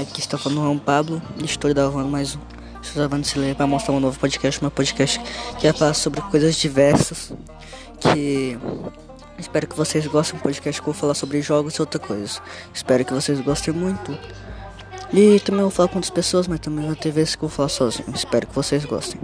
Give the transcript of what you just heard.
É, Aqui está falando o João Pablo estou gravando mais um. Estou gravando esse para mostrar um novo podcast, um podcast que vai falar sobre coisas diversas. Que espero que vocês gostem do podcast que eu vou falar sobre jogos e outras coisas. Espero que vocês gostem muito. E também vou falar com outras pessoas, mas também vai ter vezes que eu vou falar sozinho. Espero que vocês gostem.